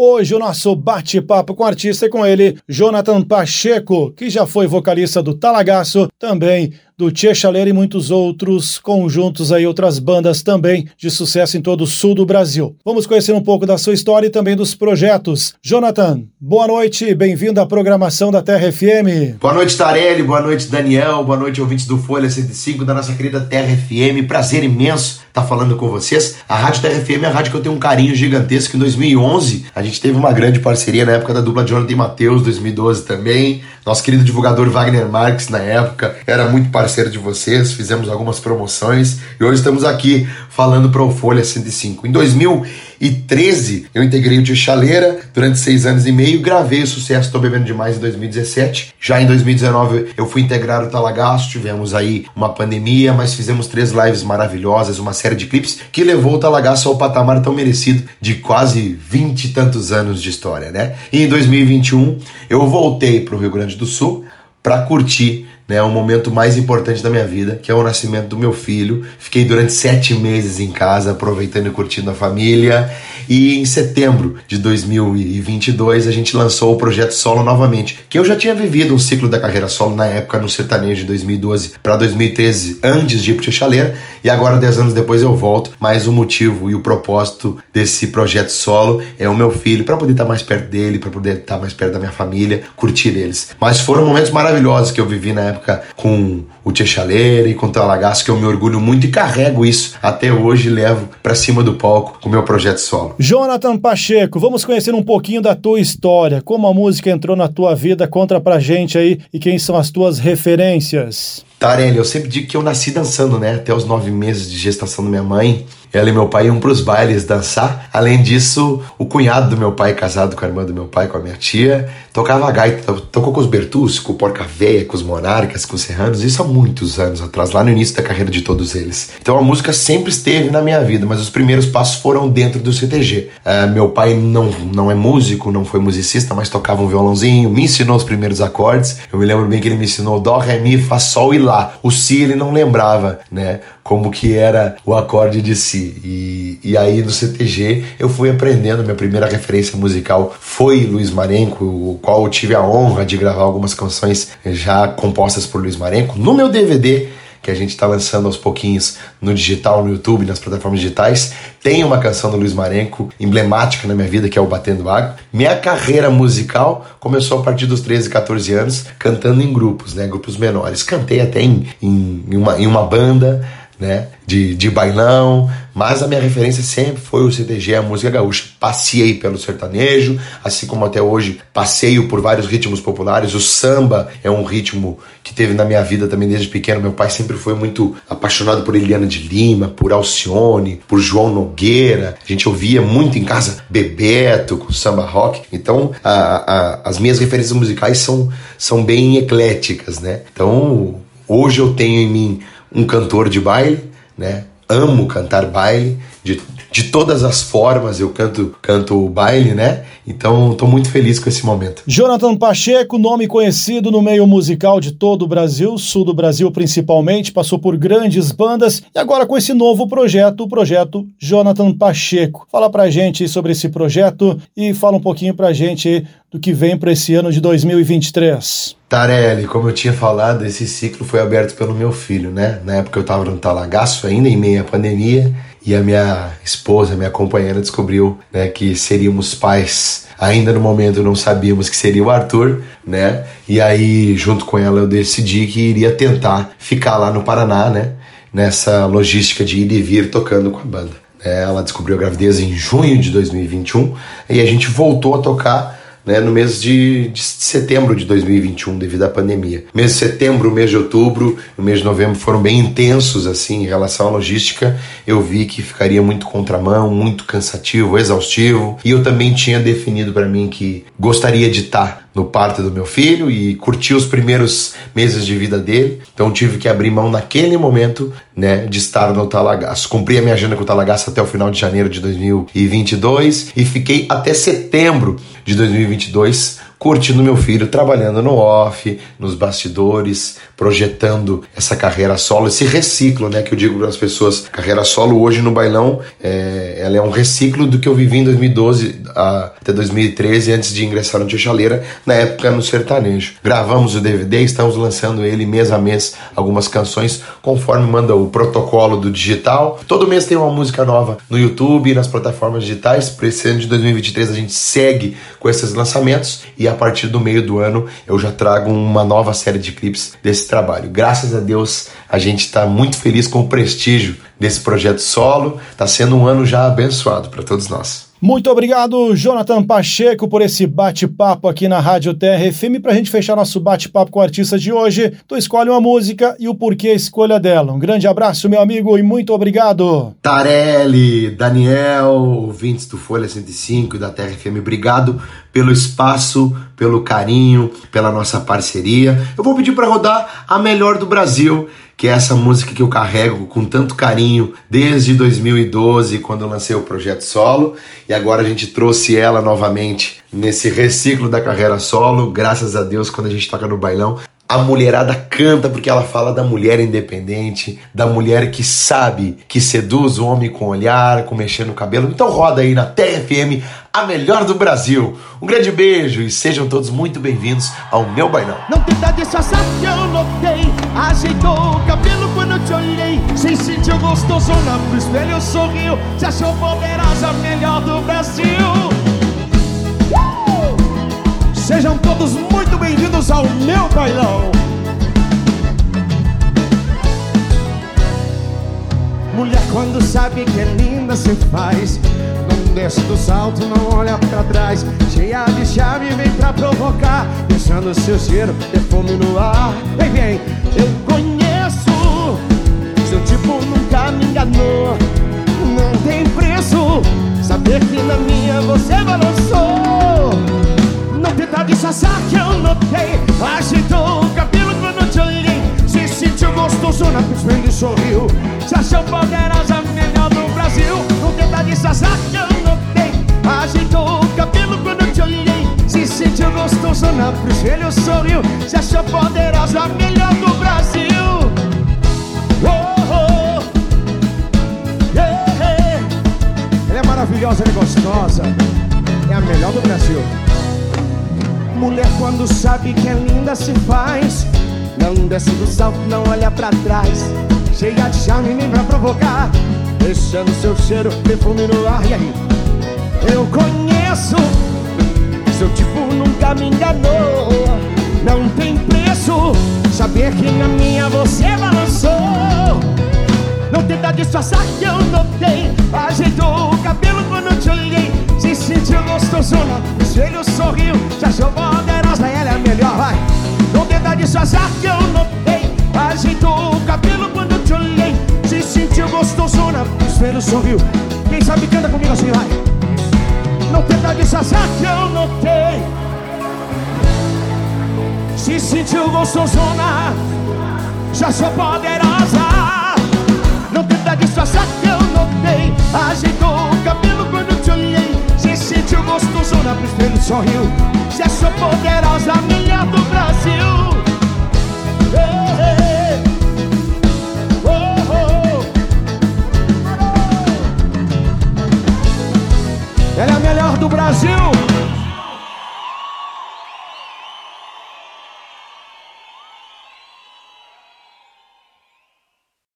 Hoje o nosso bate-papo com o artista é com ele, Jonathan Pacheco, que já foi vocalista do Talagaço, também do Tia Chaleira e muitos outros conjuntos aí, outras bandas também de sucesso em todo o sul do Brasil. Vamos conhecer um pouco da sua história e também dos projetos. Jonathan, boa noite, bem-vindo à programação da Terra FM. Boa noite, Tarelli, boa noite, Daniel, boa noite, ouvintes do Folha 105 da nossa querida Terra FM. Prazer imenso estar falando com vocês. A Rádio Terra FM é a rádio que eu tenho um carinho gigantesco. Em 2011, a gente teve uma grande parceria na época da dupla Jonathan e Matheus, 2012 também. Nosso querido divulgador Wagner Marques, na época, era muito parceiro parceiro de vocês, fizemos algumas promoções e hoje estamos aqui falando para o Folha 105. Em 2013, eu integrei o de Chaleira durante seis anos e meio, gravei o sucesso Tô Bebendo Demais em 2017. Já em 2019, eu fui integrar o Talagaço, tivemos aí uma pandemia, mas fizemos três lives maravilhosas, uma série de clipes que levou o Talagaço ao patamar tão merecido de quase vinte e tantos anos de história, né? E em 2021, eu voltei para o Rio Grande do Sul para curtir né, o momento mais importante da minha vida, que é o nascimento do meu filho. Fiquei durante sete meses em casa, aproveitando e curtindo a família. E em setembro de 2022 a gente lançou o projeto solo novamente, que eu já tinha vivido um ciclo da carreira solo na época no sertanejo de 2012 para 2013, antes de ir pro Chaleira, e agora dez anos depois eu volto. Mas o motivo e o propósito desse projeto solo é o meu filho, para poder estar mais perto dele, para poder estar mais perto da minha família, curtir eles. Mas foram momentos maravilhosos que eu vivi na época com o Tia Chaleira e com o Talagaço, que eu me orgulho muito e carrego isso até hoje levo para cima do palco com o meu projeto solo. Jonathan Pacheco, vamos conhecer um pouquinho da tua história, como a música entrou na tua vida, conta pra gente aí e quem são as tuas referências. Tarelli, eu sempre digo que eu nasci dançando, né? Até os nove meses de gestação da minha mãe. Ela e meu pai iam pros bailes dançar. Além disso, o cunhado do meu pai, casado com a irmã do meu pai, com a minha tia, tocava gaita. Tocou com os Bertus, com o Porca Véia, com os Monarcas, com os Serranos. Isso há muitos anos atrás, lá no início da carreira de todos eles. Então a música sempre esteve na minha vida, mas os primeiros passos foram dentro do CTG. Uh, é, meu pai não, não é músico, não foi musicista, mas tocava um violãozinho, me ensinou os primeiros acordes. Eu me lembro bem que ele me ensinou Dó, Ré, Mi, Fá, Sol e Lá. O Si ele não lembrava, né? Como que era o acorde de Si. E, e aí no CTG eu fui aprendendo. Minha primeira referência musical foi Luiz Marenco, o qual eu tive a honra de gravar algumas canções já compostas por Luiz Marenco. No meu DVD que a gente está lançando aos pouquinhos no digital, no YouTube, nas plataformas digitais. Tem uma canção do Luiz Marenco, emblemática na minha vida, que é o Batendo Água. Minha carreira musical começou a partir dos 13, 14 anos, cantando em grupos, né? Grupos menores. Cantei até em, em, em uma, em uma banda, né? De, de bailão, mas a minha referência sempre foi o CTG, a música gaúcha. Passei pelo sertanejo, assim como até hoje passeio por vários ritmos populares. O samba é um ritmo que teve na minha vida também desde pequeno. Meu pai sempre foi muito apaixonado por Eliana de Lima, por Alcione, por João Nogueira. A gente ouvia muito em casa Bebeto com samba rock. Então, a, a, as minhas referências musicais são, são bem ecléticas, né? Então, hoje eu tenho em mim um cantor de baile, né? amo cantar baile, de, de todas as formas eu canto canto o baile, né? Então estou muito feliz com esse momento. Jonathan Pacheco, nome conhecido no meio musical de todo o Brasil, sul do Brasil principalmente, passou por grandes bandas e agora com esse novo projeto, o projeto Jonathan Pacheco. Fala pra gente sobre esse projeto e fala um pouquinho pra gente do que vem para esse ano de 2023. Tarelli, como eu tinha falado, esse ciclo foi aberto pelo meu filho, né? Na época eu estava no Talagaço ainda, em meio à pandemia, e a minha esposa, minha companheira, descobriu né, que seríamos pais. Ainda no momento não sabíamos que seria o Arthur, né? E aí, junto com ela, eu decidi que iria tentar ficar lá no Paraná, né? Nessa logística de ir e vir tocando com a banda. Ela descobriu a gravidez em junho de 2021 e a gente voltou a tocar né, no mês de, de, setembro de 2021, devido à pandemia. Mês de setembro, mês de outubro, o mês de novembro foram bem intensos assim em relação à logística. Eu vi que ficaria muito contramão, muito cansativo, exaustivo, e eu também tinha definido para mim que gostaria de estar no parto do meu filho e curti os primeiros meses de vida dele. Então tive que abrir mão naquele momento, né, de estar no Talagaço. Cumpri a minha agenda com o Talagaço até o final de janeiro de 2022 e fiquei até setembro de 2022 curtindo meu filho, trabalhando no off, nos bastidores, projetando essa carreira solo, esse reciclo, né? Que eu digo para as pessoas, carreira solo hoje no bailão, é, ela é um reciclo do que eu vivi em 2012 a, até 2013, antes de ingressar no Tia Chaleira, na época no sertanejo. Gravamos o DVD, estamos lançando ele mês a mês, algumas canções, conforme manda o protocolo do digital. Todo mês tem uma música nova no YouTube nas plataformas digitais. Para esse ano de 2023 a gente segue com esses lançamentos e a partir do meio do ano eu já trago uma nova série de clipes desse trabalho. Graças a Deus a gente está muito feliz com o prestígio desse projeto solo. Está sendo um ano já abençoado para todos nós. Muito obrigado, Jonathan Pacheco, por esse bate-papo aqui na Rádio TRFM. Para a gente fechar nosso bate-papo com o artista de hoje, tu escolhe uma música e o porquê a escolha dela. Um grande abraço, meu amigo, e muito obrigado. Tarelli, Daniel, ouvintes do Folha 105 e da TRFM, obrigado pelo espaço, pelo carinho, pela nossa parceria. Eu vou pedir para rodar a melhor do Brasil que é essa música que eu carrego com tanto carinho desde 2012, quando eu lancei o projeto solo, e agora a gente trouxe ela novamente nesse reciclo da carreira solo. Graças a Deus, quando a gente toca no bailão, a mulherada canta porque ela fala da mulher independente, da mulher que sabe que seduz o homem com olhar, com mexer no cabelo. Então roda aí na TFM, a melhor do Brasil. Um grande beijo e sejam todos muito bem-vindos ao meu bailão. Não tenta disfarçar que eu notei, ajeitou o cabelo quando eu te olhei. Se sentiu gostosona pro espelho, sorriu, se achou poderosa, melhor do Brasil. Sejam todos muito bem-vindos ao meu bailão. Mulher, quando sabe que é linda, se faz. Não desce do salto, não olha pra trás. Cheia de chave, vem pra provocar. Deixando seu cheiro, perfume no ar. Vem, vem, eu conheço. Seu tipo nunca me enganou. Não tem preço. Saber que na minha você balançou. Sorriu. Se achou poderosa, melhor do Brasil Não tenta disfarçar que eu notei Agitou o cabelo quando te olhei. Se sentiu gostoso na e sorriu. Se achou poderosa, melhor do Brasil. Oh, oh. Yeah. Ela é maravilhosa, ela é gostosa. É a melhor do Brasil. Mulher quando sabe que é linda se faz. Não desce do salto, não olha pra trás Cheia de charme nem pra provocar. Deixando seu cheiro, perfume no ar. E aí? Eu conheço. Seu tipo nunca me enganou. Não tem preço Saber que na minha você balançou. Não tenta disfarçar que eu notei. Ajeitou o cabelo quando te olhei. Se sentiu gostosona Espelho sorriu. Se achou poderosa Ela é a melhor, vai. Não tenta disfarçar que eu notei. Ajeitou o cabelo quando sentiu gostosona Espelho sorriu Quem sabe canta comigo assim, vai. Não tenta disfarçar que eu notei. Se sentiu gostosona Já sou poderosa. Não tenta disfarçar que eu notei. Ajeitou o cabelo quando te olhei. Se sentiu gostosona Pro espelho sorriu Se achou poderosa Melhor do Brasil. Ei, ei.